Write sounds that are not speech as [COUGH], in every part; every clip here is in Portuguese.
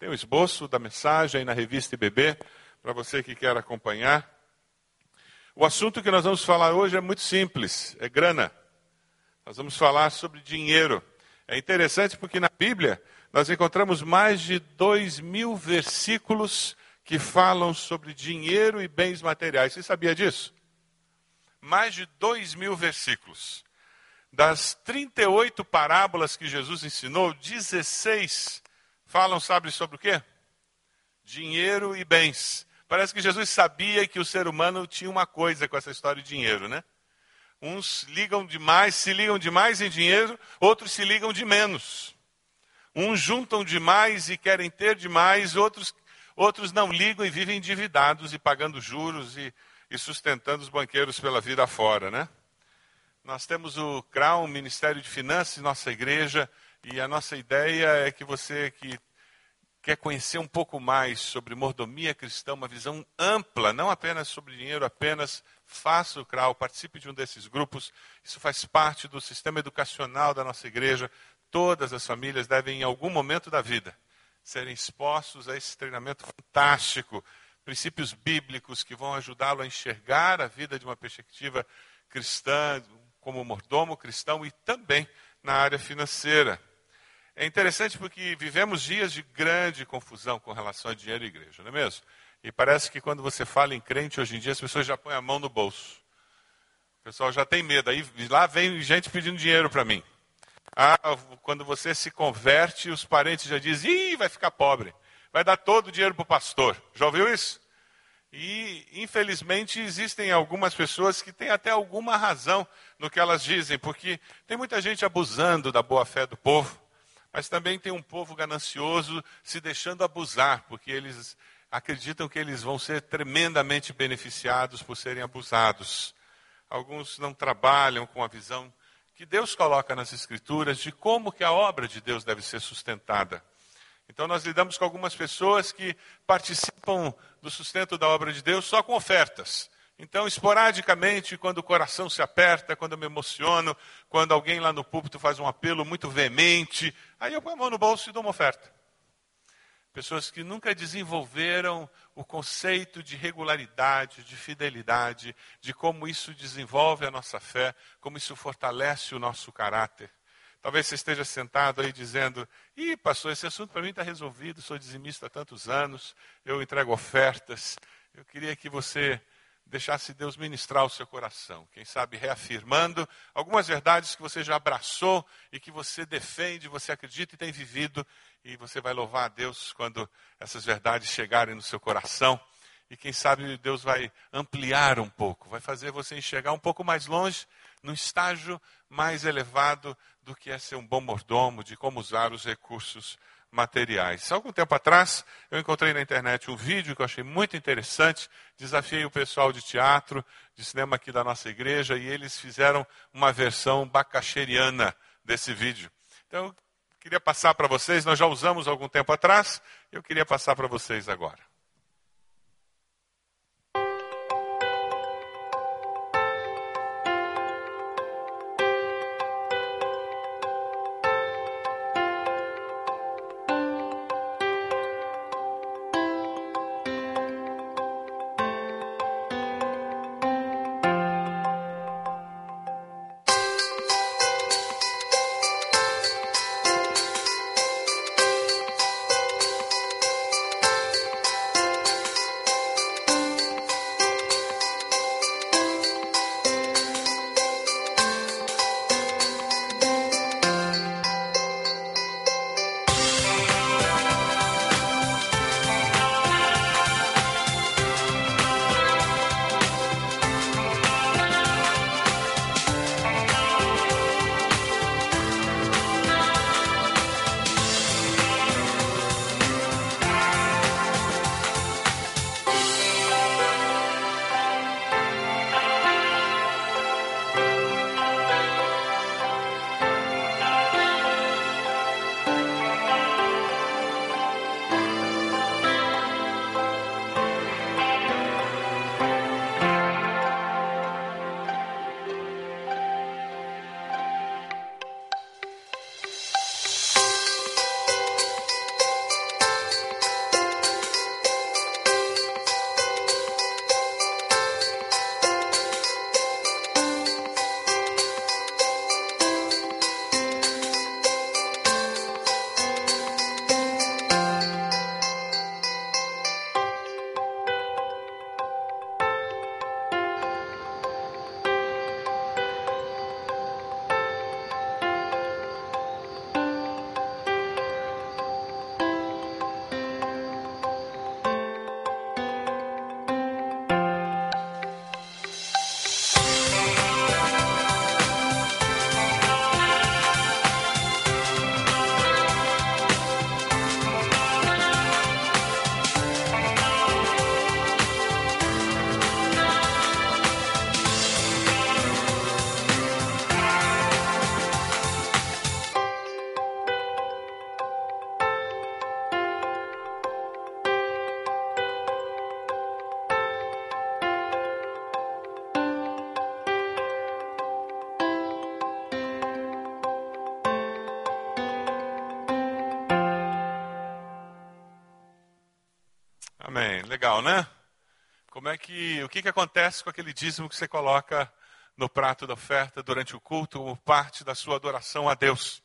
Tem o esboço da mensagem na revista IBB, para você que quer acompanhar. O assunto que nós vamos falar hoje é muito simples, é grana. Nós vamos falar sobre dinheiro. É interessante porque na Bíblia nós encontramos mais de dois mil versículos que falam sobre dinheiro e bens materiais. Você sabia disso? Mais de dois mil versículos. Das 38 parábolas que Jesus ensinou, 16 falam, sabe sobre o quê? Dinheiro e bens. Parece que Jesus sabia que o ser humano tinha uma coisa com essa história de dinheiro, né? Uns ligam demais, se ligam demais em dinheiro, outros se ligam de menos. Uns juntam demais e querem ter demais, outros, outros não ligam e vivem endividados e pagando juros e, e sustentando os banqueiros pela vida fora, né? Nós temos o CRAU, Ministério de Finanças, nossa igreja, e a nossa ideia é que você que quer conhecer um pouco mais sobre mordomia cristã, uma visão ampla, não apenas sobre dinheiro, apenas faça o CRAU, participe de um desses grupos. Isso faz parte do sistema educacional da nossa igreja. Todas as famílias devem, em algum momento da vida, serem expostos a esse treinamento fantástico, princípios bíblicos que vão ajudá-lo a enxergar a vida de uma perspectiva cristã, como mordomo cristão e também na área financeira. É interessante porque vivemos dias de grande confusão com relação a dinheiro e igreja, não é mesmo? E parece que quando você fala em crente hoje em dia, as pessoas já põem a mão no bolso. O pessoal já tem medo. Aí lá vem gente pedindo dinheiro para mim. Ah, quando você se converte, os parentes já dizem: Ih, vai ficar pobre. Vai dar todo o dinheiro para o pastor. Já ouviu isso? E, infelizmente, existem algumas pessoas que têm até alguma razão no que elas dizem, porque tem muita gente abusando da boa fé do povo. Mas também tem um povo ganancioso se deixando abusar, porque eles acreditam que eles vão ser tremendamente beneficiados por serem abusados. Alguns não trabalham com a visão que Deus coloca nas Escrituras de como que a obra de Deus deve ser sustentada. Então nós lidamos com algumas pessoas que participam do sustento da obra de Deus só com ofertas. Então, esporadicamente, quando o coração se aperta, quando eu me emociono, quando alguém lá no púlpito faz um apelo muito veemente, aí eu ponho a mão no bolso e dou uma oferta. Pessoas que nunca desenvolveram o conceito de regularidade, de fidelidade, de como isso desenvolve a nossa fé, como isso fortalece o nosso caráter. Talvez você esteja sentado aí dizendo: Ih, pastor, esse assunto para mim está resolvido, sou dizimista há tantos anos, eu entrego ofertas. Eu queria que você deixasse Deus ministrar o seu coração. Quem sabe reafirmando algumas verdades que você já abraçou e que você defende, você acredita e tem vivido. E você vai louvar a Deus quando essas verdades chegarem no seu coração. E quem sabe Deus vai ampliar um pouco, vai fazer você enxergar um pouco mais longe, num estágio mais elevado do que é ser um bom mordomo, de como usar os recursos materiais. Algum tempo atrás, eu encontrei na internet um vídeo que eu achei muito interessante. Desafiei o pessoal de teatro, de cinema aqui da nossa igreja, e eles fizeram uma versão bacacheriana desse vídeo. Então, eu queria passar para vocês, nós já usamos algum tempo atrás, eu queria passar para vocês agora. Que, que acontece com aquele dízimo que você coloca no prato da oferta durante o culto como parte da sua adoração a Deus?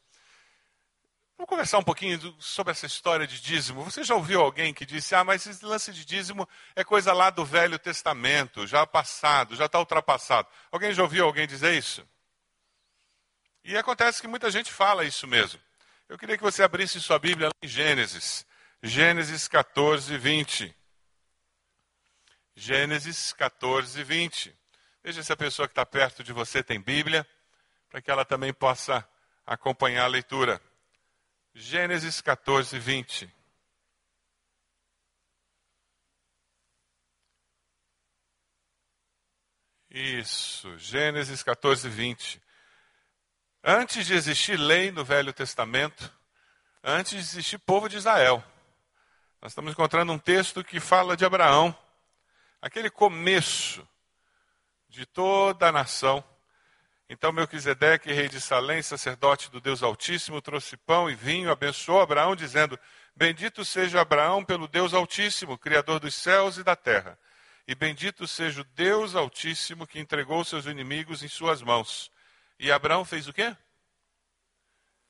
Vamos conversar um pouquinho sobre essa história de dízimo. Você já ouviu alguém que disse: Ah, mas esse lance de dízimo é coisa lá do Velho Testamento, já passado, já está ultrapassado. Alguém já ouviu alguém dizer isso? E acontece que muita gente fala isso mesmo. Eu queria que você abrisse sua Bíblia em Gênesis. Gênesis 14, 20. Gênesis 14, 20. Veja se a pessoa que está perto de você tem Bíblia, para que ela também possa acompanhar a leitura. Gênesis 14, 20. Isso, Gênesis 14, 20. Antes de existir lei no Velho Testamento, antes de existir povo de Israel, nós estamos encontrando um texto que fala de Abraão, aquele começo de toda a nação. Então Melquisedeque, rei de Salém, sacerdote do Deus Altíssimo, trouxe pão e vinho, abençoou Abraão, dizendo: Bendito seja Abraão pelo Deus Altíssimo, Criador dos céus e da terra. E bendito seja o Deus Altíssimo que entregou seus inimigos em suas mãos. E Abraão fez o quê?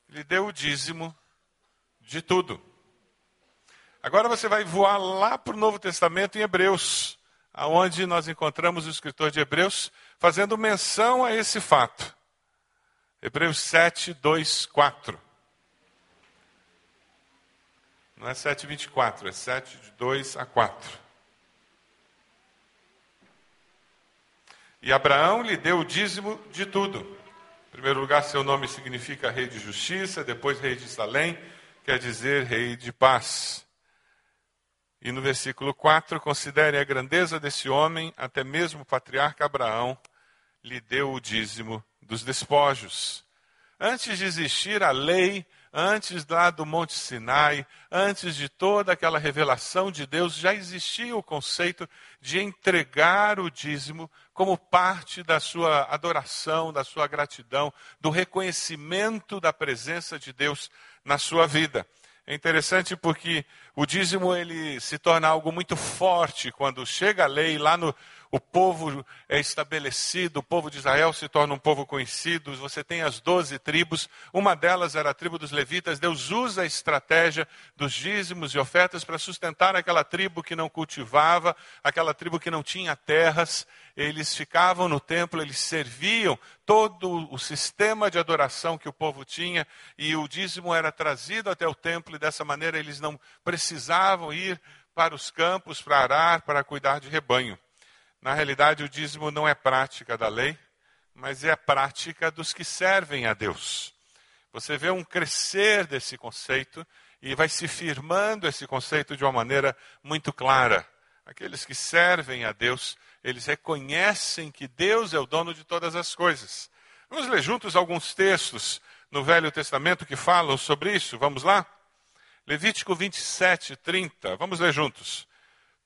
Ele deu o dízimo de tudo. Agora você vai voar lá para o Novo Testamento em Hebreus aonde nós encontramos o escritor de Hebreus fazendo menção a esse fato. Hebreus 7, 2, 4. Não é 7, 24, é 7, de 2 a 4. E Abraão lhe deu o dízimo de tudo. Em primeiro lugar, seu nome significa rei de justiça, depois rei de Salém, quer dizer rei de paz. E no versículo 4, considere a grandeza desse homem, até mesmo o patriarca Abraão lhe deu o dízimo dos despojos. Antes de existir a lei, antes lá do Monte Sinai, antes de toda aquela revelação de Deus, já existia o conceito de entregar o dízimo como parte da sua adoração, da sua gratidão, do reconhecimento da presença de Deus na sua vida. É interessante porque o dízimo ele se torna algo muito forte quando chega a lei lá no o povo é estabelecido, o povo de Israel se torna um povo conhecido. Você tem as doze tribos, uma delas era a tribo dos levitas. Deus usa a estratégia dos dízimos e ofertas para sustentar aquela tribo que não cultivava, aquela tribo que não tinha terras. Eles ficavam no templo, eles serviam todo o sistema de adoração que o povo tinha e o dízimo era trazido até o templo e dessa maneira eles não precisavam ir para os campos para arar, para cuidar de rebanho. Na realidade, o dízimo não é prática da lei, mas é a prática dos que servem a Deus. Você vê um crescer desse conceito e vai se firmando esse conceito de uma maneira muito clara. Aqueles que servem a Deus, eles reconhecem que Deus é o dono de todas as coisas. Vamos ler juntos alguns textos no Velho Testamento que falam sobre isso. Vamos lá? Levítico 27, 30. Vamos ler juntos.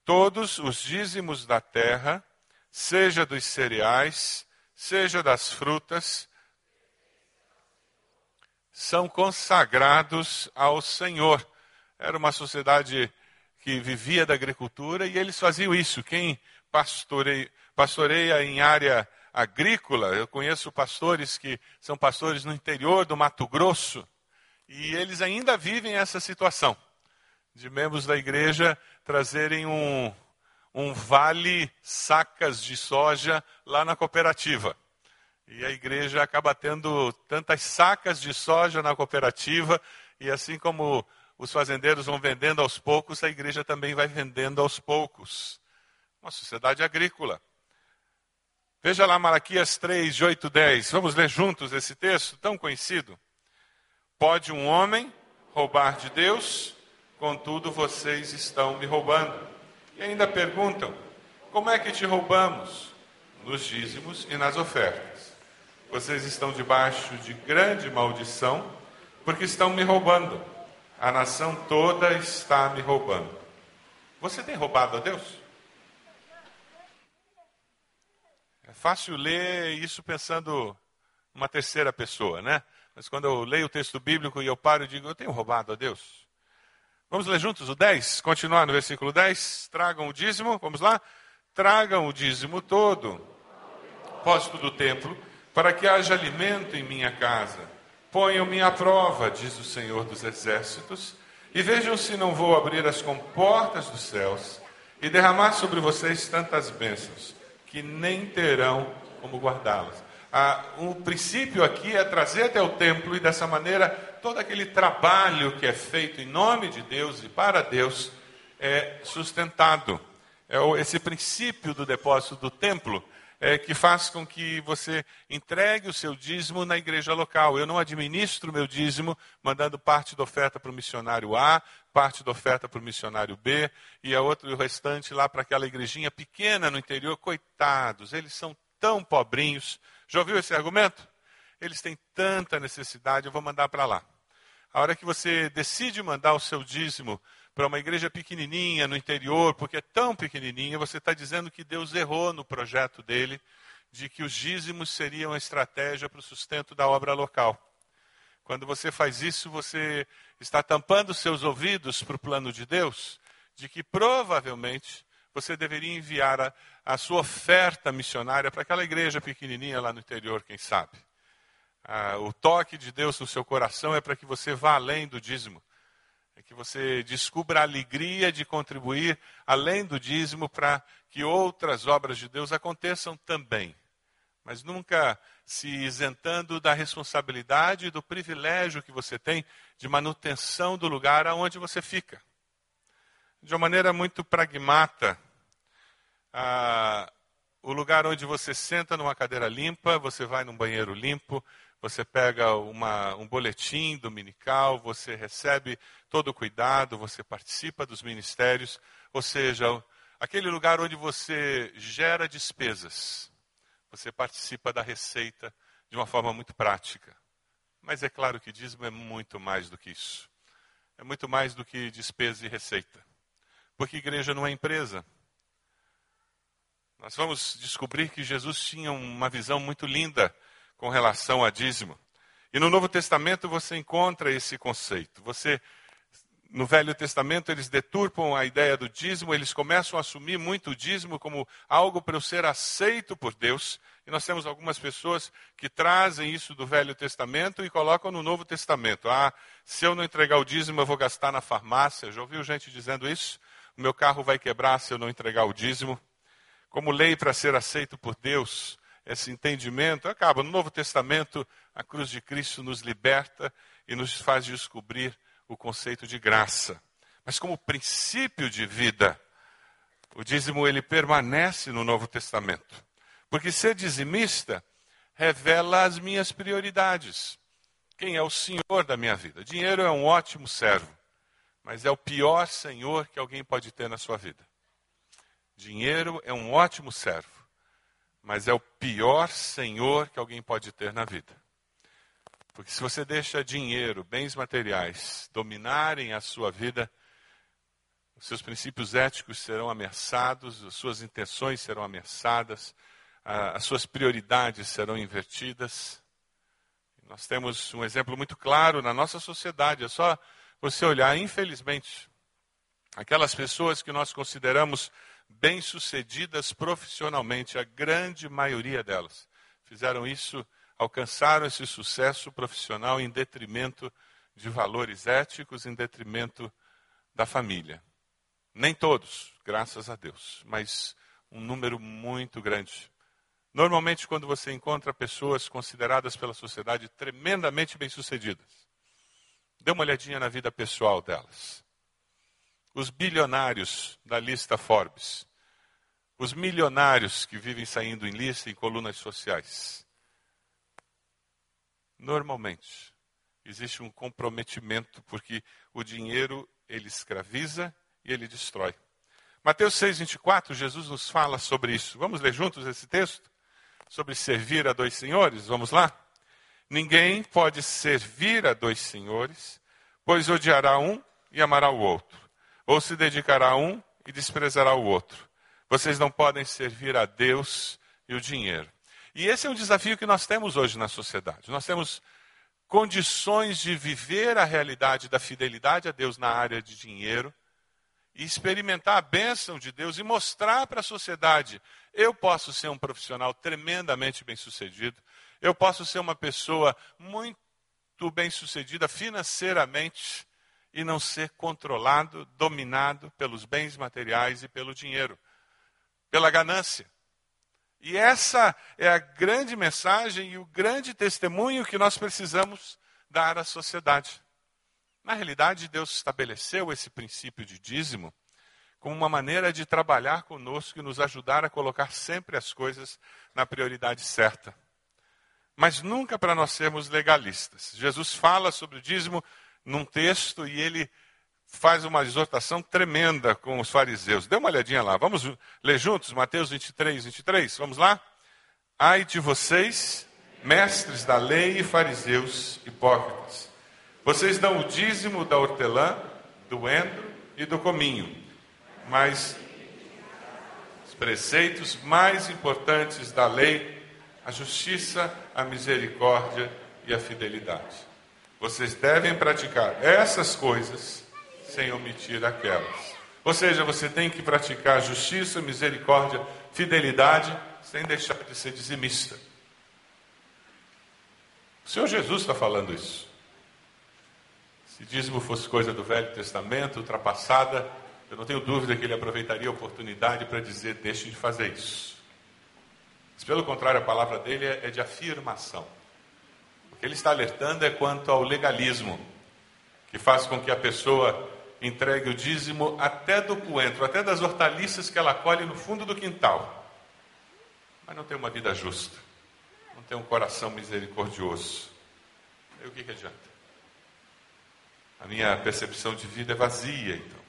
Todos os dízimos da terra seja dos cereais, seja das frutas, são consagrados ao Senhor. Era uma sociedade que vivia da agricultura e eles faziam isso. Quem pastoreia, pastoreia em área agrícola, eu conheço pastores que são pastores no interior do Mato Grosso e eles ainda vivem essa situação de membros da igreja trazerem um, um vale sacas de soja lá na cooperativa. E a igreja acaba tendo tantas sacas de soja na cooperativa, e assim como os fazendeiros vão vendendo aos poucos, a igreja também vai vendendo aos poucos. Uma sociedade agrícola. Veja lá Malaquias 3, de 8, 10. Vamos ler juntos esse texto tão conhecido. Pode um homem roubar de Deus, contudo vocês estão me roubando. E ainda perguntam: como é que te roubamos? Nos dízimos e nas ofertas. Vocês estão debaixo de grande maldição, porque estão me roubando. A nação toda está me roubando. Você tem roubado a Deus? É fácil ler isso pensando uma terceira pessoa, né? Mas quando eu leio o texto bíblico e eu paro e digo, eu tenho roubado a Deus? Vamos ler juntos o 10? Continuar no versículo 10. Tragam o dízimo, vamos lá? Tragam o dízimo todo, posto do templo, para que haja alimento em minha casa. Ponham-me à prova, diz o Senhor dos Exércitos, e vejam se não vou abrir as comportas dos céus e derramar sobre vocês tantas bênçãos, que nem terão como guardá-las. Ah, o princípio aqui é trazer até o templo e dessa maneira todo aquele trabalho que é feito em nome de Deus e para Deus é sustentado. É esse princípio do depósito do templo é, que faz com que você entregue o seu dízimo na igreja local. Eu não administro o meu dízimo mandando parte da oferta para o missionário A, parte da oferta para o missionário B e a outra, o restante lá para aquela igrejinha pequena no interior. Coitados, eles são tão pobrinhos. Já ouviu esse argumento? Eles têm tanta necessidade, eu vou mandar para lá. A hora que você decide mandar o seu dízimo para uma igreja pequenininha no interior, porque é tão pequenininha, você está dizendo que Deus errou no projeto dele de que os dízimos seriam a estratégia para o sustento da obra local. Quando você faz isso, você está tampando seus ouvidos para o plano de Deus, de que provavelmente você deveria enviar a, a sua oferta missionária para aquela igreja pequenininha lá no interior, quem sabe. Ah, o toque de Deus no seu coração é para que você vá além do dízimo é que você descubra a alegria de contribuir além do dízimo para que outras obras de Deus aconteçam também. Mas nunca se isentando da responsabilidade e do privilégio que você tem de manutenção do lugar aonde você fica. De uma maneira muito pragmata, ah, o lugar onde você senta numa cadeira limpa, você vai num banheiro limpo, você pega uma, um boletim dominical, você recebe todo o cuidado, você participa dos ministérios, ou seja, aquele lugar onde você gera despesas, você participa da receita de uma forma muito prática. Mas é claro que dízimo é muito mais do que isso. É muito mais do que despesa e receita. Porque igreja não é empresa. Nós vamos descobrir que Jesus tinha uma visão muito linda com relação a dízimo. E no Novo Testamento você encontra esse conceito. Você no Velho Testamento eles deturpam a ideia do dízimo, eles começam a assumir muito o dízimo como algo para eu ser aceito por Deus. E nós temos algumas pessoas que trazem isso do Velho Testamento e colocam no Novo Testamento. Ah, se eu não entregar o dízimo, eu vou gastar na farmácia. Já ouviu gente dizendo isso? O meu carro vai quebrar se eu não entregar o dízimo. Como lei para ser aceito por Deus, esse entendimento acaba. No Novo Testamento, a cruz de Cristo nos liberta e nos faz descobrir o conceito de graça. Mas como princípio de vida, o dízimo ele permanece no Novo Testamento. Porque ser dizimista revela as minhas prioridades. Quem é o senhor da minha vida? Dinheiro é um ótimo servo, mas é o pior senhor que alguém pode ter na sua vida. Dinheiro é um ótimo servo, mas é o pior senhor que alguém pode ter na vida. Porque se você deixa dinheiro, bens materiais dominarem a sua vida, os seus princípios éticos serão ameaçados, as suas intenções serão ameaçadas, as suas prioridades serão invertidas. Nós temos um exemplo muito claro na nossa sociedade, é só você olhar, infelizmente, aquelas pessoas que nós consideramos bem-sucedidas profissionalmente, a grande maioria delas fizeram isso, alcançaram esse sucesso profissional em detrimento de valores éticos, em detrimento da família. Nem todos, graças a Deus, mas um número muito grande. Normalmente, quando você encontra pessoas consideradas pela sociedade tremendamente bem-sucedidas, dê uma olhadinha na vida pessoal delas os bilionários da lista Forbes, os milionários que vivem saindo em lista em colunas sociais. Normalmente, existe um comprometimento porque o dinheiro ele escraviza e ele destrói. Mateus 6:24, Jesus nos fala sobre isso. Vamos ler juntos esse texto sobre servir a dois senhores? Vamos lá? Ninguém pode servir a dois senhores, pois odiará um e amará o outro ou se dedicará a um e desprezará o outro. Vocês não podem servir a Deus e o dinheiro. E esse é um desafio que nós temos hoje na sociedade. Nós temos condições de viver a realidade da fidelidade a Deus na área de dinheiro e experimentar a bênção de Deus e mostrar para a sociedade: eu posso ser um profissional tremendamente bem-sucedido, eu posso ser uma pessoa muito bem-sucedida financeiramente e não ser controlado, dominado pelos bens materiais e pelo dinheiro, pela ganância. E essa é a grande mensagem e o grande testemunho que nós precisamos dar à sociedade. Na realidade, Deus estabeleceu esse princípio de dízimo como uma maneira de trabalhar conosco e nos ajudar a colocar sempre as coisas na prioridade certa. Mas nunca para nós sermos legalistas. Jesus fala sobre o dízimo num texto e ele faz uma exortação tremenda com os fariseus. Dê uma olhadinha lá. Vamos ler juntos Mateus 23, 23. Vamos lá? Ai de vocês, mestres da lei e fariseus hipócritas. Vocês dão o dízimo da hortelã, do endro e do cominho, mas os preceitos mais importantes da lei, a justiça, a misericórdia e a fidelidade. Vocês devem praticar essas coisas sem omitir aquelas. Ou seja, você tem que praticar justiça, misericórdia, fidelidade, sem deixar de ser dizimista. O Senhor Jesus está falando isso. Se dízimo fosse coisa do Velho Testamento, ultrapassada, eu não tenho dúvida que ele aproveitaria a oportunidade para dizer: deixe de fazer isso. Mas, pelo contrário, a palavra dele é, de afirmação. Que ele está alertando é quanto ao legalismo, que faz com que a pessoa entregue o dízimo até do coentro, até das hortaliças que ela colhe no fundo do quintal. Mas não tem uma vida justa, não tem um coração misericordioso. E o que, que adianta? A minha percepção de vida é vazia, então.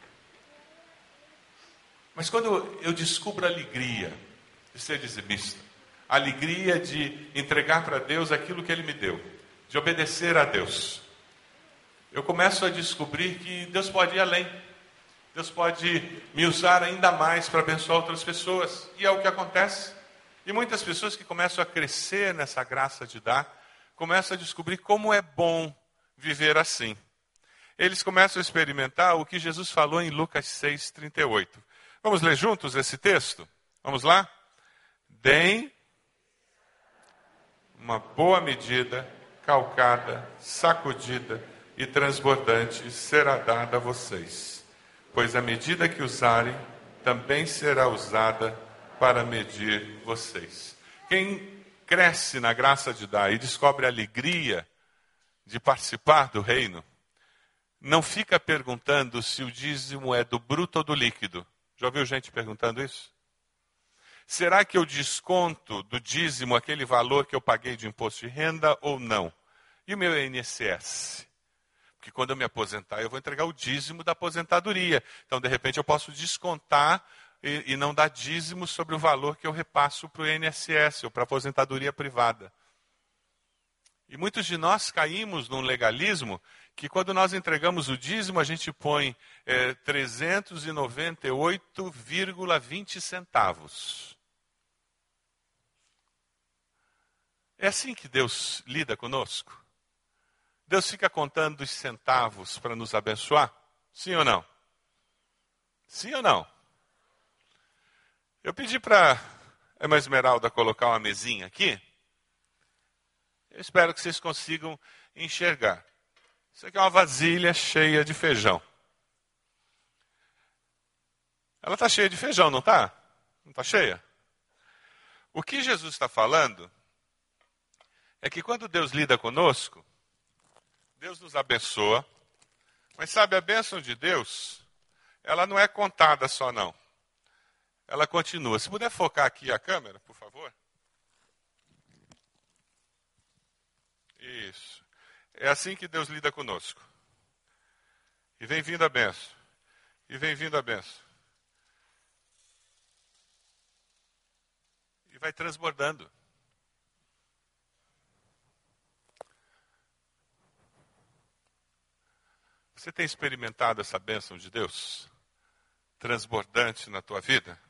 Mas quando eu descubro a alegria de ser dizimista, a alegria de entregar para Deus aquilo que Ele me deu, de obedecer a Deus, eu começo a descobrir que Deus pode ir além. Deus pode me usar ainda mais para abençoar outras pessoas. E é o que acontece. E muitas pessoas que começam a crescer nessa graça de dar, começam a descobrir como é bom viver assim. Eles começam a experimentar o que Jesus falou em Lucas 6,38. Vamos ler juntos esse texto? Vamos lá? Deem uma boa medida, calcada, sacudida e transbordante será dada a vocês, pois a medida que usarem também será usada para medir vocês. Quem cresce na graça de dar e descobre a alegria de participar do reino, não fica perguntando se o dízimo é do bruto ou do líquido. Já ouviu gente perguntando isso? Será que eu desconto do dízimo aquele valor que eu paguei de imposto de renda ou não? E o meu INSS? Porque quando eu me aposentar, eu vou entregar o dízimo da aposentadoria. Então, de repente, eu posso descontar e, e não dar dízimo sobre o valor que eu repasso para o INSS ou para a aposentadoria privada. E muitos de nós caímos num legalismo que quando nós entregamos o dízimo, a gente põe é, 398,20 centavos. É assim que Deus lida conosco? Deus fica contando os centavos para nos abençoar? Sim ou não? Sim ou não? Eu pedi para a irmã Esmeralda colocar uma mesinha aqui. Eu espero que vocês consigam enxergar. Isso aqui é uma vasilha cheia de feijão. Ela está cheia de feijão, não está? Não está cheia? O que Jesus está falando é que quando Deus lida conosco, Deus nos abençoa. Mas sabe, a bênção de Deus, ela não é contada só, não. Ela continua. Se puder focar aqui a câmera, por favor. Isso. É assim que Deus lida conosco. E vem vindo a benção. E vem vindo a benção. E vai transbordando. Você tem experimentado essa bênção de Deus? Transbordante na tua vida?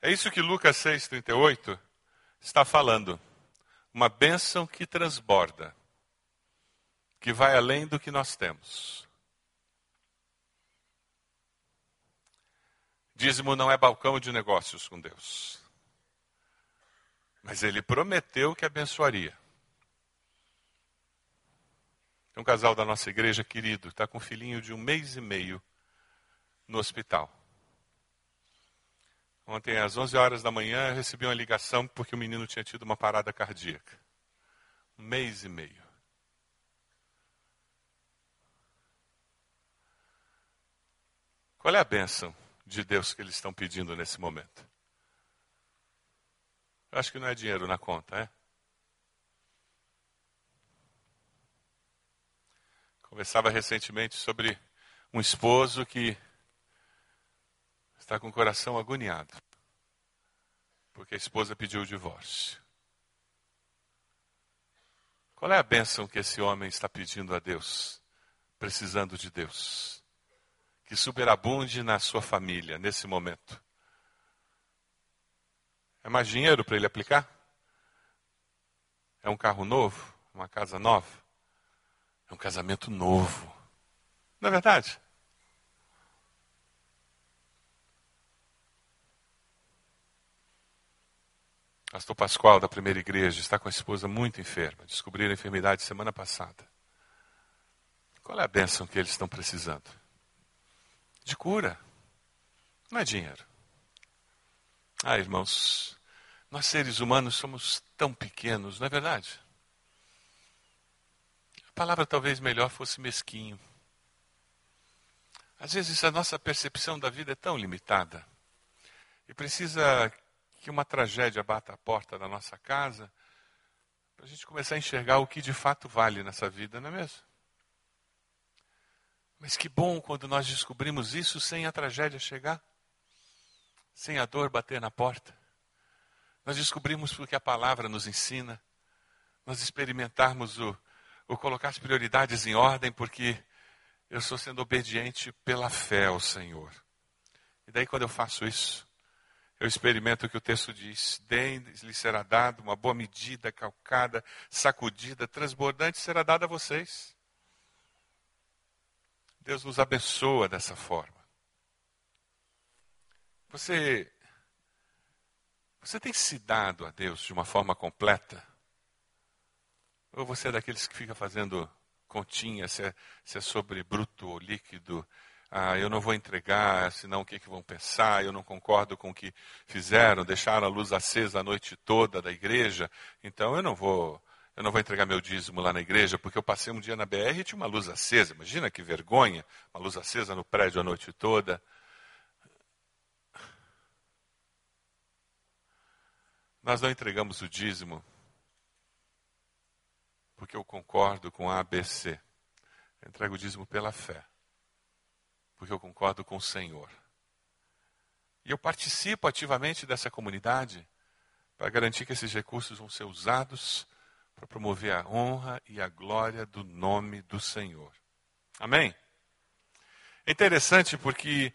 É isso que Lucas 6,38 está falando. Uma bênção que transborda. que vai além do que nós temos. Dízimo não é balcão de negócios com Deus. Mas ele prometeu que abençoaria. Tem um casal da nossa igreja querido, está com um filhinho de um mês e meio no hospital. Ontem, às 11 horas da manhã, eu recebi uma ligação porque o menino tinha tido uma parada cardíaca. Um mês e meio. Qual é a bênção de Deus que eles estão pedindo nesse momento? Eu acho que não é dinheiro na conta, é? Conversava recentemente sobre um esposo que está com o coração agoniado, porque a esposa pediu o divórcio. Qual é a bênção que esse homem está pedindo a Deus, precisando de Deus? Que superabunde na sua família nesse momento. É mais dinheiro para ele aplicar? É um carro novo? Uma casa nova? Um casamento novo. Não é verdade? Pastor Pascoal, da primeira igreja, está com a esposa muito enferma. Descobriram a enfermidade semana passada. Qual é a bênção que eles estão precisando? De cura. Não é dinheiro. Ah, irmãos, nós seres humanos somos tão pequenos, não é verdade? A palavra talvez melhor fosse mesquinho. Às vezes a nossa percepção da vida é tão limitada e precisa que uma tragédia bata a porta da nossa casa para a gente começar a enxergar o que de fato vale nessa vida, não é mesmo? Mas que bom quando nós descobrimos isso sem a tragédia chegar, sem a dor bater na porta. Nós descobrimos porque a palavra nos ensina, nós experimentarmos o, Vou colocar as prioridades em ordem porque eu estou sendo obediente pela fé ao Senhor. E daí, quando eu faço isso, eu experimento o que o texto diz: lhe será dado uma boa medida, calcada, sacudida, transbordante será dada a vocês. Deus nos abençoa dessa forma. Você, você tem se dado a Deus de uma forma completa? Ou você é daqueles que fica fazendo continha, se é, se é sobre bruto ou líquido? Ah, eu não vou entregar, senão o que, que vão pensar? Eu não concordo com o que fizeram, deixaram a luz acesa a noite toda da igreja, então eu não vou, eu não vou entregar meu dízimo lá na igreja, porque eu passei um dia na BR e tinha uma luz acesa. Imagina que vergonha, uma luz acesa no prédio a noite toda. Nós não entregamos o dízimo porque eu concordo com a ABC. Eu entrego o dízimo pela fé, porque eu concordo com o Senhor. E eu participo ativamente dessa comunidade para garantir que esses recursos vão ser usados para promover a honra e a glória do nome do Senhor. Amém? É interessante porque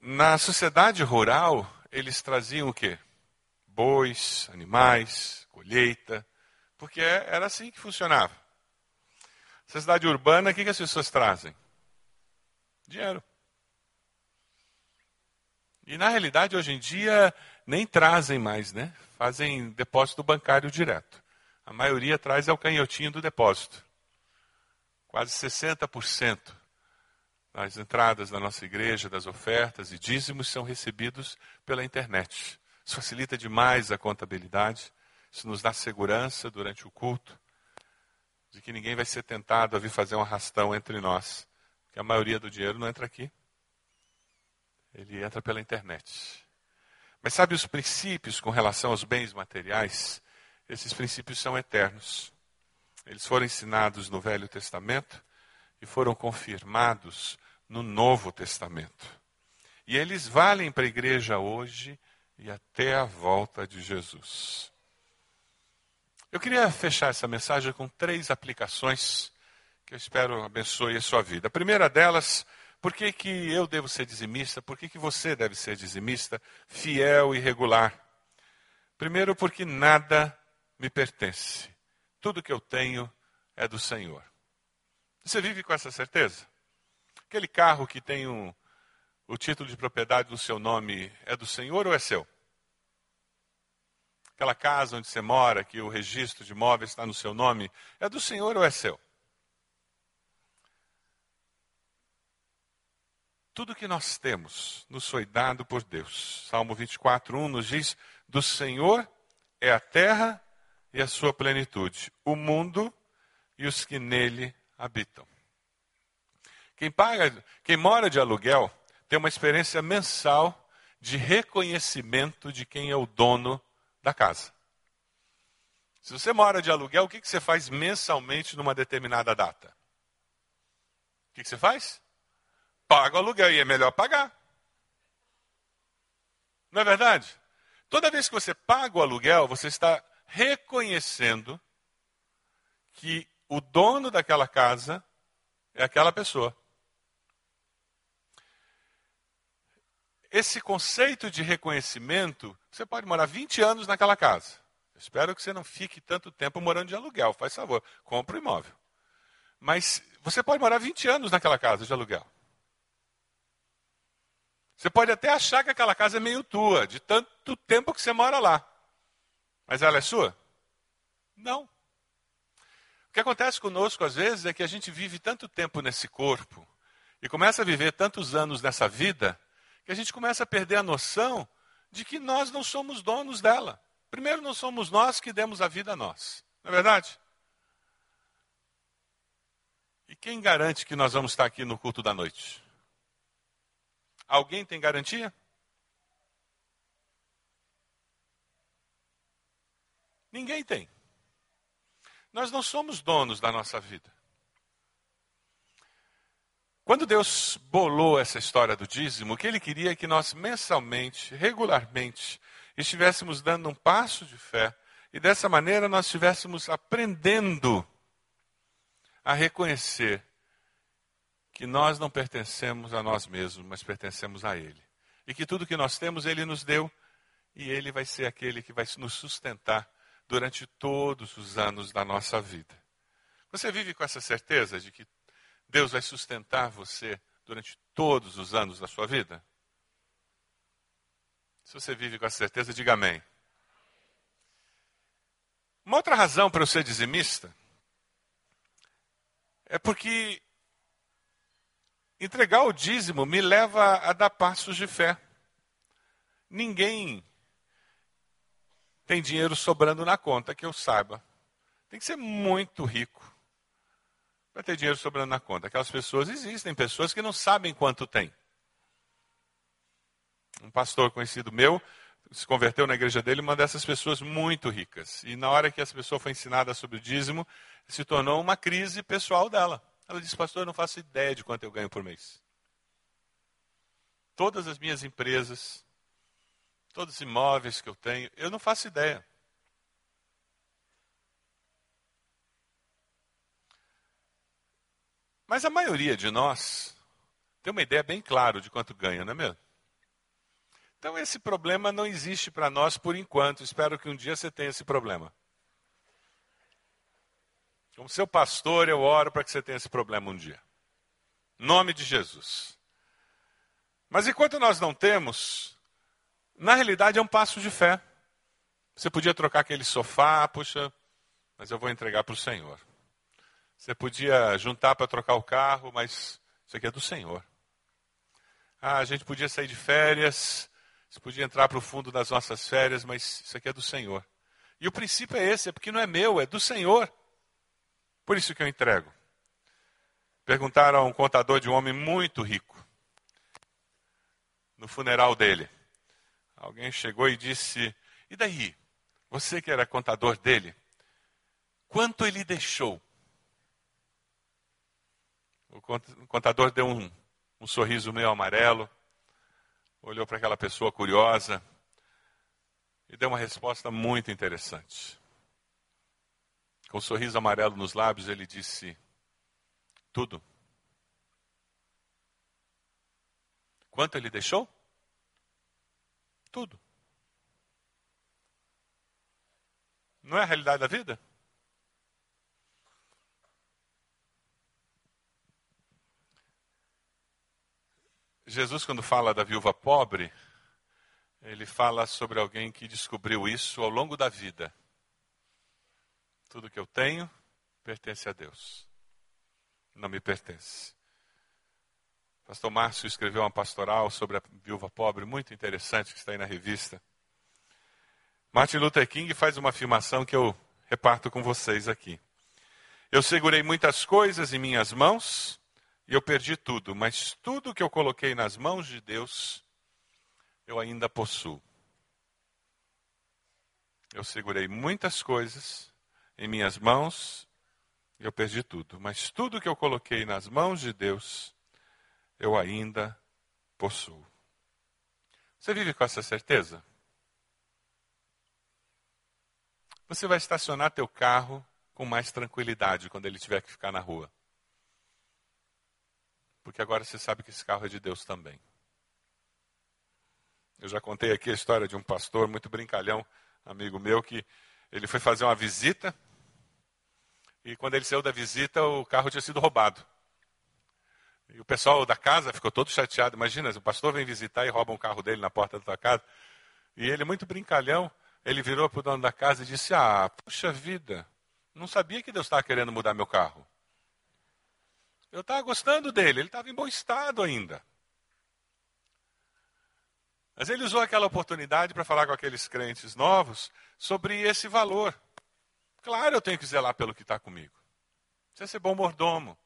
na sociedade rural eles traziam o quê? Bois, animais, colheita, porque era assim que funcionava. Na cidade urbana, o que, que as pessoas trazem? Dinheiro. E na realidade, hoje em dia, nem trazem mais, né? Fazem depósito bancário direto. A maioria traz é o canhotinho do depósito. Quase 60% das entradas da nossa igreja, das ofertas e dízimos são recebidos pela internet. Isso facilita demais a contabilidade. Isso nos dá segurança durante o culto, de que ninguém vai ser tentado a vir fazer um arrastão entre nós. Porque a maioria do dinheiro não entra aqui. Ele entra pela internet. Mas sabe os princípios com relação aos bens materiais? Esses princípios são eternos. Eles foram ensinados no Velho Testamento e foram confirmados no Novo Testamento. E eles valem para a igreja hoje e até a volta de Jesus. Eu queria fechar essa mensagem com três aplicações que eu espero abençoe a sua vida. A primeira delas, por que, que eu devo ser dizimista? Por que, que você deve ser dizimista, fiel e regular? Primeiro, porque nada me pertence. Tudo que eu tenho é do Senhor. Você vive com essa certeza? Aquele carro que tem um, o título de propriedade do seu nome é do Senhor ou é seu? Aquela casa onde você mora, que o registro de imóveis está no seu nome, é do Senhor ou é seu? Tudo que nós temos nos foi dado por Deus. Salmo 24, 1 nos diz: Do Senhor é a terra e a sua plenitude, o mundo e os que nele habitam. Quem paga, quem mora de aluguel, tem uma experiência mensal de reconhecimento de quem é o dono da casa. Se você mora de aluguel, o que, você faz mensalmente numa determinada data? O que você faz? paga o aluguel e é melhor pagar. Não é verdade? Toda vez que você paga o aluguel, você está reconhecendo que o dono daquela casa é aquela pessoa. Esse conceito de reconhecimento, você pode morar 20 anos naquela casa. espero que você não fique tanto tempo morando de aluguel, faz favor, compre o um imóvel. Mas você pode morar 20 anos naquela casa de aluguel. Você pode até achar que aquela casa é meio tua, de tanto tempo que você mora lá. Mas ela é sua? Não. O que acontece conosco às vezes é que a gente vive tanto tempo nesse corpo e começa a viver tantos anos nessa vida que a gente começa a perder a noção de que nós não somos donos dela. Primeiro, não somos nós que demos a vida a nós. Não é verdade? E quem garante que nós vamos estar aqui no culto da noite? Alguém tem garantia? Ninguém tem. Nós não somos donos da nossa vida. Quando Deus bolou essa história do dízimo, o que ele queria é que nós mensalmente, regularmente, estivéssemos dando um passo de fé e dessa maneira nós estivéssemos aprendendo a reconhecer que nós não pertencemos a nós mesmos, mas pertencemos a Ele. E que tudo que nós temos, Ele nos deu, e Ele vai ser aquele que vai nos sustentar durante todos os anos da nossa vida. Você vive com essa certeza de que Deus vai sustentar você durante todos os anos da sua vida? Se você vive com essa certeza, diga amém. Uma outra razão para eu ser dizimista é porque Entregar o dízimo me leva a dar passos de fé. Ninguém tem dinheiro sobrando na conta, que eu saiba. Tem que ser muito rico para ter dinheiro sobrando na conta. Aquelas pessoas existem, pessoas que não sabem quanto tem. Um pastor conhecido meu se converteu na igreja dele, uma dessas pessoas muito ricas. E na hora que essa pessoa foi ensinada sobre o dízimo, se tornou uma crise pessoal dela. Ela disse, pastor, eu não faço ideia de quanto eu ganho por mês. Todas as minhas empresas, todos os imóveis que eu tenho, eu não faço ideia. Mas a maioria de nós tem uma ideia bem clara de quanto ganha, não é mesmo? Então esse problema não existe para nós por enquanto. Espero que um dia você tenha esse problema. Como seu pastor, eu oro para que você tenha esse problema um dia. Nome de Jesus. Mas enquanto nós não temos, na realidade é um passo de fé. Você podia trocar aquele sofá, puxa, mas eu vou entregar para o Senhor. Você podia juntar para trocar o carro, mas isso aqui é do Senhor. Ah, a gente podia sair de férias, você podia entrar para o fundo das nossas férias, mas isso aqui é do Senhor. E o princípio é esse, é porque não é meu, é do Senhor. Por isso que eu entrego. Perguntaram a um contador de um homem muito rico, no funeral dele. Alguém chegou e disse: E daí? Você que era contador dele, quanto ele deixou? O contador deu um, um sorriso meio amarelo, olhou para aquela pessoa curiosa e deu uma resposta muito interessante. Com um sorriso amarelo nos lábios, ele disse: Tudo. Quanto ele deixou? Tudo. Não é a realidade da vida? Jesus, quando fala da viúva pobre, ele fala sobre alguém que descobriu isso ao longo da vida. Tudo que eu tenho pertence a Deus. Não me pertence. Pastor Márcio escreveu uma pastoral sobre a viúva pobre, muito interessante, que está aí na revista. Martin Luther King faz uma afirmação que eu reparto com vocês aqui. Eu segurei muitas coisas em minhas mãos e eu perdi tudo, mas tudo que eu coloquei nas mãos de Deus, eu ainda possuo. Eu segurei muitas coisas em minhas mãos e eu perdi tudo, mas tudo que eu coloquei nas mãos de Deus, eu ainda possuo. Você vive com essa certeza? Você vai estacionar teu carro com mais tranquilidade quando ele tiver que ficar na rua. Porque agora você sabe que esse carro é de Deus também. Eu já contei aqui a história de um pastor muito brincalhão, amigo meu, que ele foi fazer uma visita e quando ele saiu da visita o carro tinha sido roubado. E o pessoal da casa ficou todo chateado. Imagina, o pastor vem visitar e rouba um carro dele na porta da tua casa. E ele, muito brincalhão, ele virou para o dono da casa e disse: Ah, puxa vida, não sabia que Deus estava querendo mudar meu carro. Eu estava gostando dele, ele estava em bom estado ainda. Mas ele usou aquela oportunidade para falar com aqueles crentes novos sobre esse valor. Claro, eu tenho que zelar pelo que está comigo. Precisa ser bom mordomo.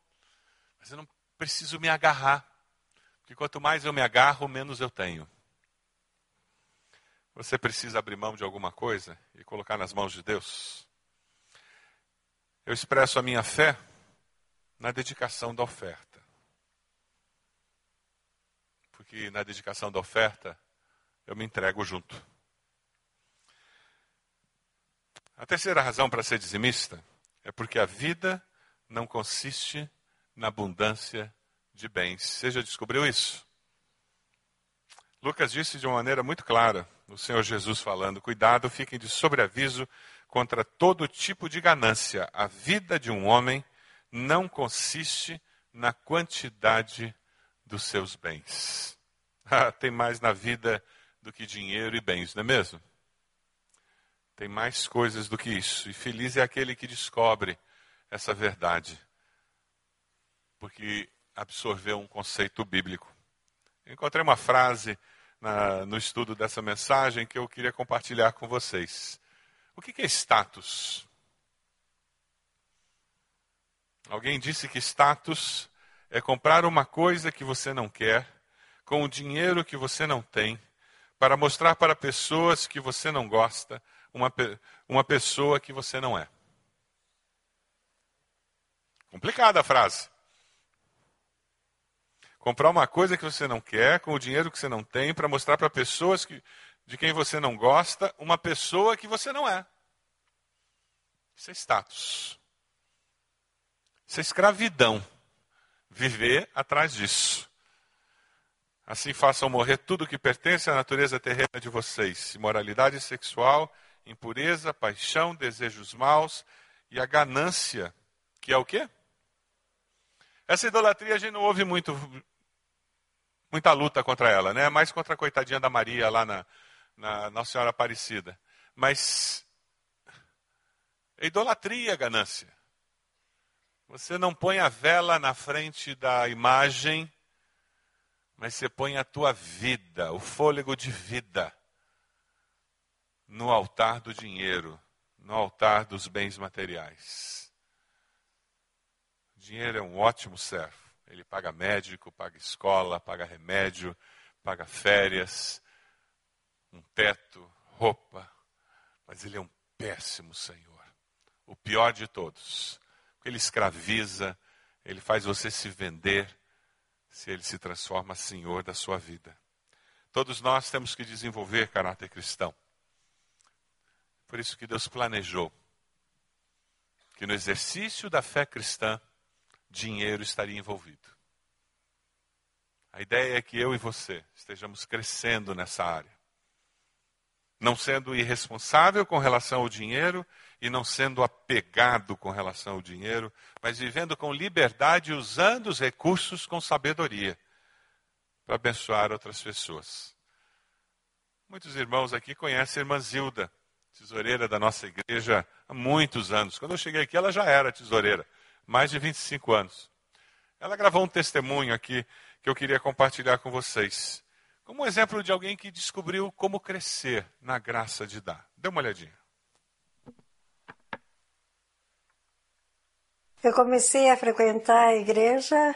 Mas eu não preciso me agarrar. Porque quanto mais eu me agarro, menos eu tenho. Você precisa abrir mão de alguma coisa e colocar nas mãos de Deus? Eu expresso a minha fé na dedicação da oferta. Porque na dedicação da oferta, eu me entrego junto. A terceira razão para ser dizimista é porque a vida não consiste na abundância de bens. Você já descobriu isso? Lucas disse de uma maneira muito clara, o Senhor Jesus falando: Cuidado, fiquem de sobreaviso contra todo tipo de ganância. A vida de um homem não consiste na quantidade dos seus bens. [LAUGHS] Ah, tem mais na vida do que dinheiro e bens, não é mesmo? Tem mais coisas do que isso. E feliz é aquele que descobre essa verdade, porque absorveu um conceito bíblico. encontrei uma frase na, no estudo dessa mensagem que eu queria compartilhar com vocês. O que, que é status? Alguém disse que status é comprar uma coisa que você não quer, com o dinheiro que você não tem, para mostrar para pessoas que você não gosta, uma, uma pessoa que você não é. Complicada a frase. Comprar uma coisa que você não quer, com o dinheiro que você não tem, para mostrar para pessoas que, de quem você não gosta, uma pessoa que você não é. Isso é status. Isso é escravidão. Viver atrás disso. Assim façam morrer tudo que pertence à natureza terrena de vocês: imoralidade sexual, impureza, paixão, desejos maus e a ganância, que é o quê? Essa idolatria a gente não ouve muito, muita luta contra ela, né? Mais contra a coitadinha da Maria lá na, na Nossa Senhora Aparecida. Mas é idolatria, ganância. Você não põe a vela na frente da imagem, mas você põe a tua vida, o fôlego de vida, no altar do dinheiro, no altar dos bens materiais. O dinheiro é um ótimo servo. Ele paga médico, paga escola, paga remédio, paga férias, um teto, roupa. Mas ele é um péssimo Senhor. O pior de todos. Ele escraviza, ele faz você se vender, se ele se transforma Senhor da sua vida. Todos nós temos que desenvolver caráter cristão. Por isso que Deus planejou que no exercício da fé cristã dinheiro estaria envolvido. A ideia é que eu e você estejamos crescendo nessa área. Não sendo irresponsável com relação ao dinheiro e não sendo apegado com relação ao dinheiro, mas vivendo com liberdade usando os recursos com sabedoria para abençoar outras pessoas. Muitos irmãos aqui conhecem a irmã Zilda, tesoureira da nossa igreja há muitos anos. Quando eu cheguei aqui, ela já era tesoureira, mais de 25 anos. Ela gravou um testemunho aqui que eu queria compartilhar com vocês, como um exemplo de alguém que descobriu como crescer na graça de dar. Dê uma olhadinha. Eu comecei a frequentar a igreja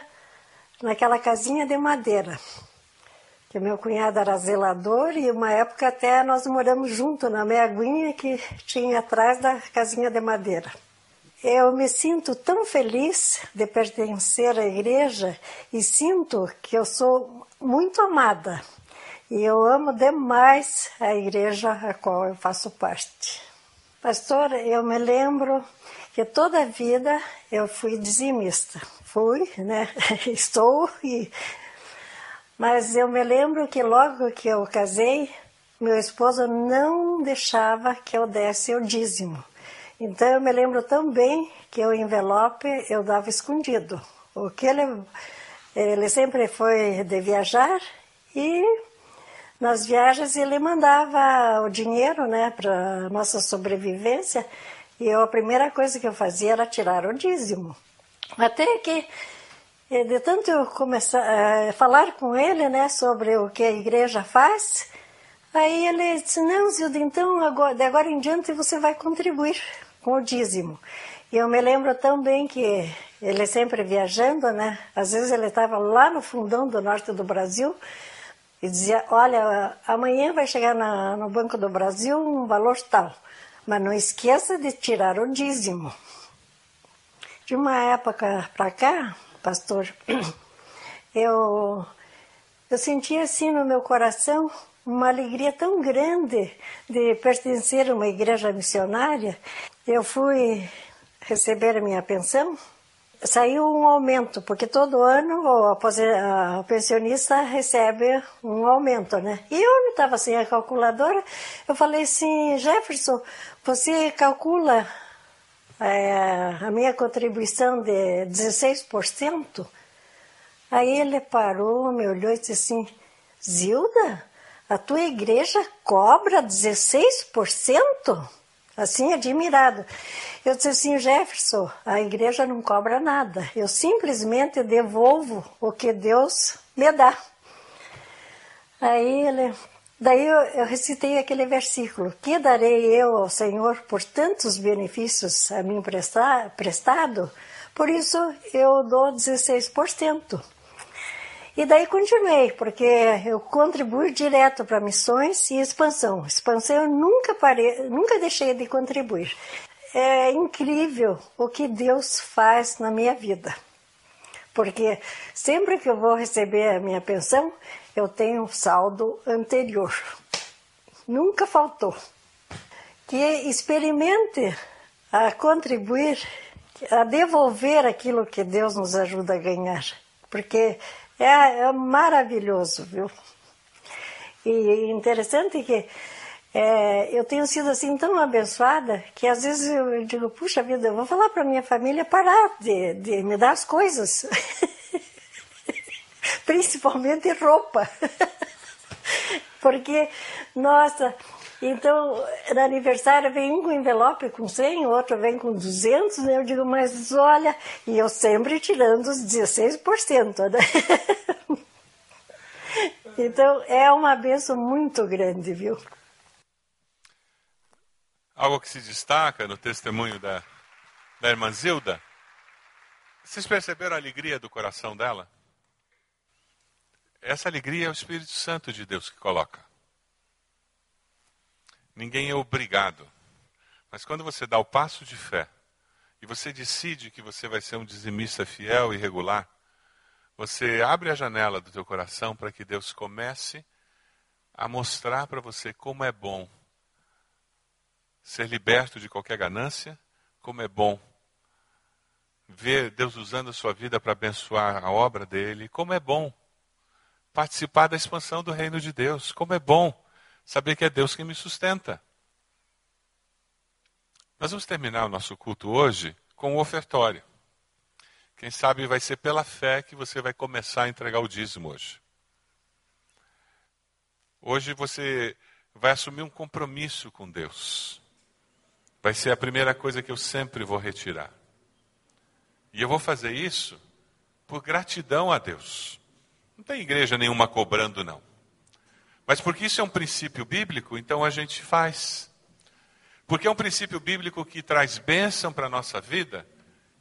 naquela casinha de madeira. Que meu cunhado era zelador e uma época até nós moramos junto na meia aguinha que tinha atrás da casinha de madeira. Eu me sinto tão feliz de pertencer à igreja e sinto que eu sou muito amada. E eu amo demais a igreja a qual eu faço parte. Pastor, eu me lembro que toda a vida eu fui dizimista. Fui, né? [LAUGHS] Estou e mas eu me lembro que logo que eu casei, meu esposo não deixava que eu desse o dízimo. Então eu me lembro tão bem que o envelope eu dava escondido. O que ele ele sempre foi de viajar e nas viagens ele mandava o dinheiro, né, para nossa sobrevivência e eu, a primeira coisa que eu fazia era tirar o dízimo. Até que, eh, de tanto eu começar a eh, falar com ele né, sobre o que a igreja faz, aí ele disse, não, Zilda, então agora, de agora em diante você vai contribuir com o dízimo. E eu me lembro tão bem que ele sempre viajando, né? Às vezes ele estava lá no fundão do norte do Brasil e dizia, olha, amanhã vai chegar na, no Banco do Brasil um valor tal. Mas não esqueça de tirar o dízimo. De uma época para cá, pastor, [CLEARS THROAT] eu, eu senti assim no meu coração uma alegria tão grande de pertencer a uma igreja missionária. Eu fui receber a minha pensão saiu um aumento, porque todo ano o, pensionista recebe um aumento, né? E eu estava sem a calculadora, eu falei assim, Jefferson, você calcula é, a minha contribuição de 16%? Aí ele parou, me olhou e disse assim, Zilda, a tua igreja cobra 16%? Assim admirado. Eu disse assim, Jefferson, a igreja não cobra nada, eu simplesmente devolvo o que Deus me dá. Aí ele, daí eu, eu recitei aquele versículo: Que darei eu ao Senhor por tantos benefícios a mim prestar, prestado? Por isso eu dou 16%. E daí continuei, porque eu contribuo direto para missões e expansão. Expansão eu nunca parei, nunca deixei de contribuir. É incrível o que Deus faz na minha vida. Porque sempre que eu vou receber a minha pensão, eu tenho um saldo anterior. Nunca faltou. Que experimente a contribuir, a devolver aquilo que Deus nos ajuda a ganhar. Porque é, é maravilhoso, viu? E interessante que é, eu tenho sido assim tão abençoada que às vezes eu digo, puxa vida, eu vou falar para minha família parar de, de me dar as coisas. [LAUGHS] Principalmente roupa. [LAUGHS] Porque, nossa, então, no aniversário vem um com envelope com 100, outro vem com 200, né? Eu digo, mas olha, e eu sempre tirando os 16%, né? [LAUGHS] então, é uma benção muito grande, viu? Algo que se destaca no testemunho da, da irmã Zilda. Vocês perceberam a alegria do coração dela? Essa alegria é o Espírito Santo de Deus que coloca. Ninguém é obrigado. Mas quando você dá o passo de fé e você decide que você vai ser um dizimista fiel e regular, você abre a janela do teu coração para que Deus comece a mostrar para você como é bom ser liberto de qualquer ganância, como é bom ver Deus usando a sua vida para abençoar a obra dele, como é bom participar da expansão do reino de Deus, como é bom saber que é Deus quem me sustenta. Nós vamos terminar o nosso culto hoje com o ofertório. Quem sabe vai ser pela fé que você vai começar a entregar o dízimo hoje. Hoje você vai assumir um compromisso com Deus. Vai ser a primeira coisa que eu sempre vou retirar. E eu vou fazer isso por gratidão a Deus. Não tem igreja nenhuma cobrando, não. Mas porque isso é um princípio bíblico, então a gente faz. Porque é um princípio bíblico que traz bênção para a nossa vida,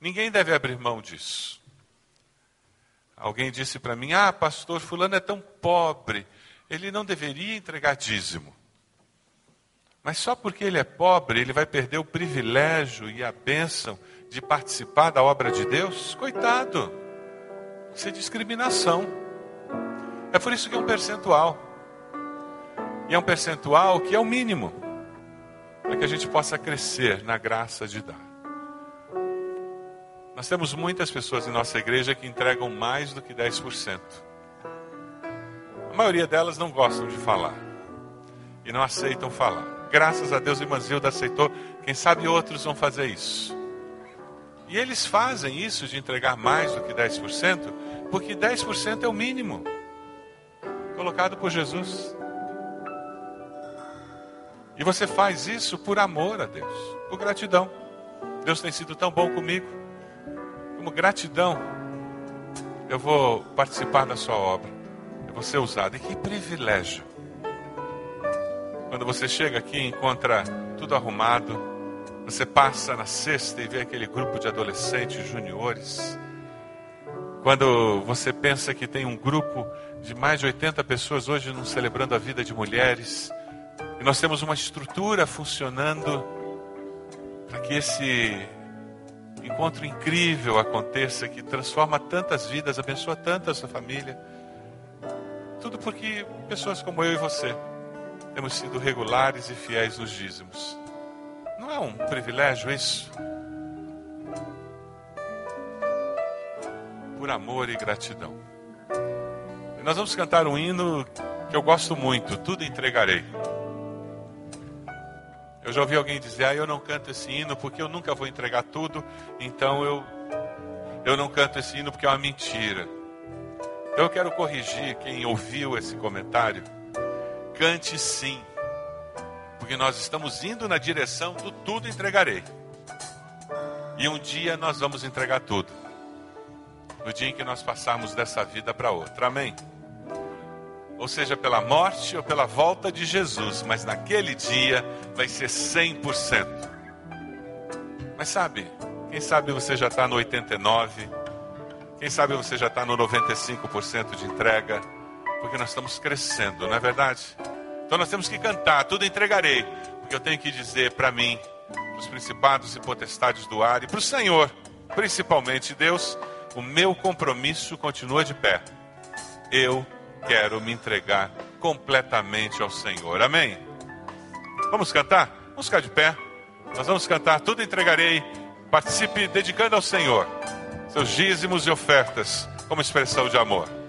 ninguém deve abrir mão disso. Alguém disse para mim: Ah, pastor, Fulano é tão pobre, ele não deveria entregar dízimo. Mas só porque ele é pobre, ele vai perder o privilégio e a bênção de participar da obra de Deus? Coitado, isso é discriminação. É por isso que é um percentual. E é um percentual que é o mínimo para que a gente possa crescer na graça de dar. Nós temos muitas pessoas em nossa igreja que entregam mais do que 10%. A maioria delas não gostam de falar e não aceitam falar. Graças a Deus, irmã Zilda aceitou. Quem sabe outros vão fazer isso. E eles fazem isso de entregar mais do que 10%, porque 10% é o mínimo colocado por Jesus. E você faz isso por amor a Deus, por gratidão. Deus tem sido tão bom comigo. Como gratidão, eu vou participar da sua obra. Eu vou ser usado. E que privilégio. Quando você chega aqui e encontra tudo arrumado, você passa na sexta e vê aquele grupo de adolescentes juniores. Quando você pensa que tem um grupo de mais de 80 pessoas hoje não celebrando a vida de mulheres, e nós temos uma estrutura funcionando para que esse encontro incrível aconteça, que transforma tantas vidas, abençoa tanto a sua família. Tudo porque pessoas como eu e você temos sido regulares e fiéis nos dízimos. Não é um privilégio isso? Por amor e gratidão. E nós vamos cantar um hino que eu gosto muito, Tudo Entregarei. Eu já ouvi alguém dizer, ah, eu não canto esse hino porque eu nunca vou entregar tudo, então eu, eu não canto esse hino porque é uma mentira. Então eu quero corrigir quem ouviu esse comentário. Cante sim, porque nós estamos indo na direção do tudo entregarei. E um dia nós vamos entregar tudo. No dia em que nós passarmos dessa vida para outra. Amém? Ou seja, pela morte ou pela volta de Jesus, mas naquele dia vai ser 100%. Mas sabe, quem sabe você já está no 89%, quem sabe você já está no 95% de entrega, porque nós estamos crescendo, não é verdade? Então nós temos que cantar, tudo entregarei, porque eu tenho que dizer para mim, para os principados e potestades do ar e para o Senhor, principalmente Deus, o meu compromisso continua de pé. Eu quero me entregar completamente ao Senhor. Amém? Vamos cantar? Vamos ficar de pé. Nós vamos cantar, tudo entregarei. Participe dedicando ao Senhor seus dízimos e ofertas como expressão de amor.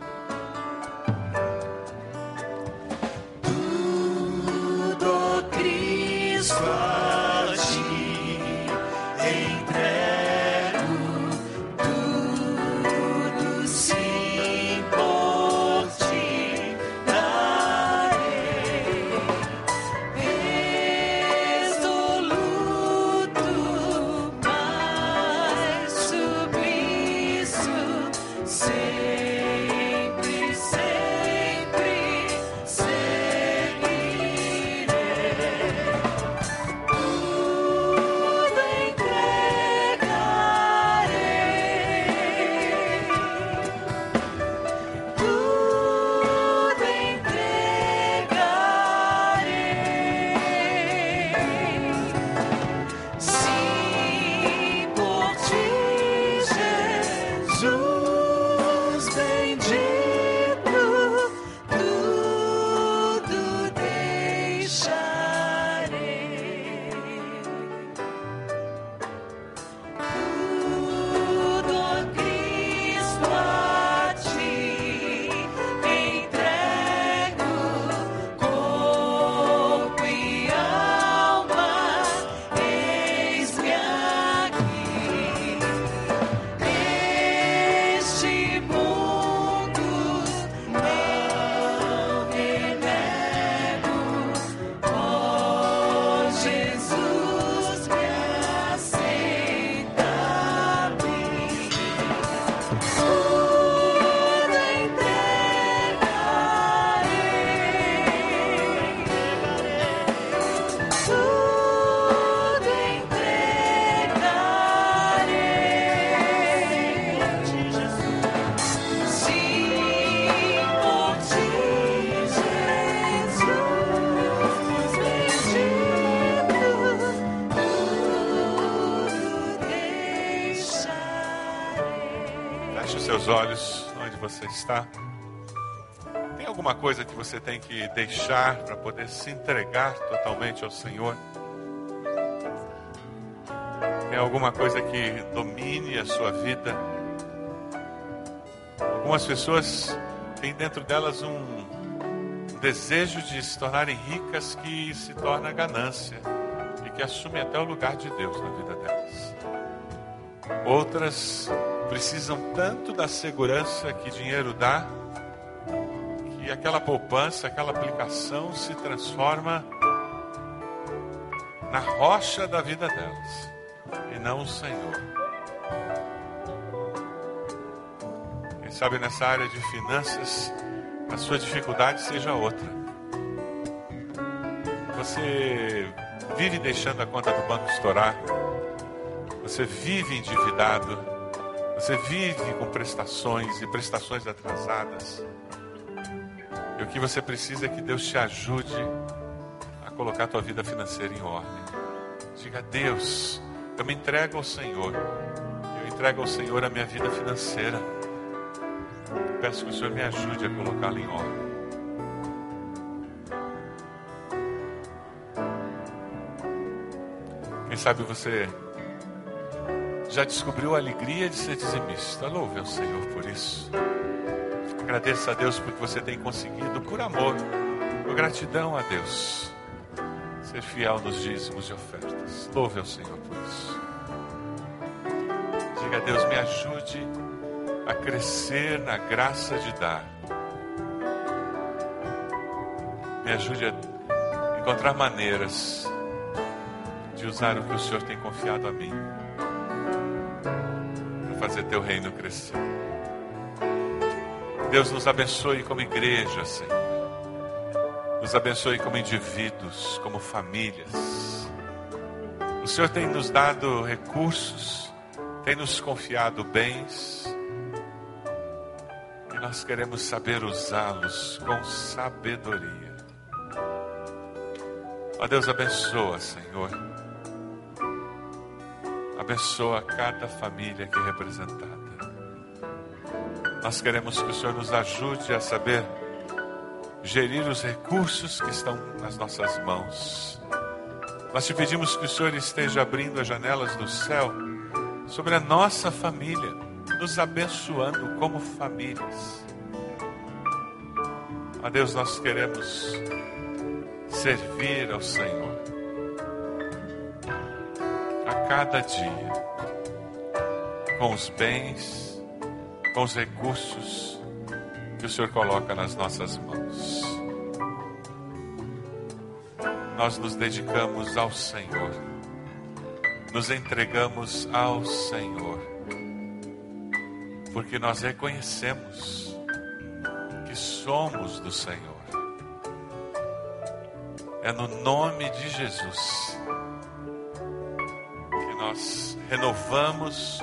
Seus olhos onde você está. Tem alguma coisa que você tem que deixar para poder se entregar totalmente ao Senhor? Tem alguma coisa que domine a sua vida? Algumas pessoas têm dentro delas um desejo de se tornarem ricas que se torna ganância e que assume até o lugar de Deus na vida delas. Outras precisam tanto da segurança que dinheiro dá que aquela poupança, aquela aplicação se transforma na rocha da vida delas e não o Senhor. Quem sabe nessa área de finanças a sua dificuldade seja outra. Você vive deixando a conta do banco estourar, você vive endividado, você vive com prestações e prestações atrasadas. E o que você precisa é que Deus te ajude a colocar a tua vida financeira em ordem. Diga, Deus, eu me entrego ao Senhor. Eu entrego ao Senhor a minha vida financeira peço que o Senhor me ajude a colocá-la em ordem. Quem sabe você já descobriu a alegria de ser dizimista. Louve ao Senhor por isso. Agradeça a Deus porque você tem conseguido, por amor, por gratidão a Deus, ser fiel nos dízimos e ofertas. Louve ao Senhor por isso. Diga a Deus, me ajude a crescer na graça de dar. Me ajude a encontrar maneiras de usar o que o Senhor tem confiado a mim teu reino crescer. Deus nos abençoe como igreja, Senhor. Nos abençoe como indivíduos, como famílias. O Senhor tem nos dado recursos, tem nos confiado bens nós queremos saber usá-los com sabedoria. Ó Deus, abençoa, Senhor. Abençoa cada família aqui representada. Nós queremos que o Senhor nos ajude a saber gerir os recursos que estão nas nossas mãos. Nós te pedimos que o Senhor esteja abrindo as janelas do céu sobre a nossa família nos abençoando como famílias. A Deus, nós queremos servir ao Senhor cada dia, com os bens, com os recursos que o Senhor coloca nas nossas mãos. Nós nos dedicamos ao Senhor, nos entregamos ao Senhor porque nós reconhecemos que somos do Senhor. É no nome de Jesus nós renovamos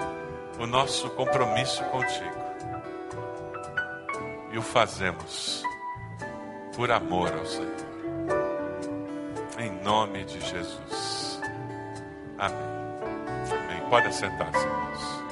o nosso compromisso contigo e o fazemos por amor ao Senhor. Em nome de Jesus. Amém. Amém. Pode assentar-se, irmãos.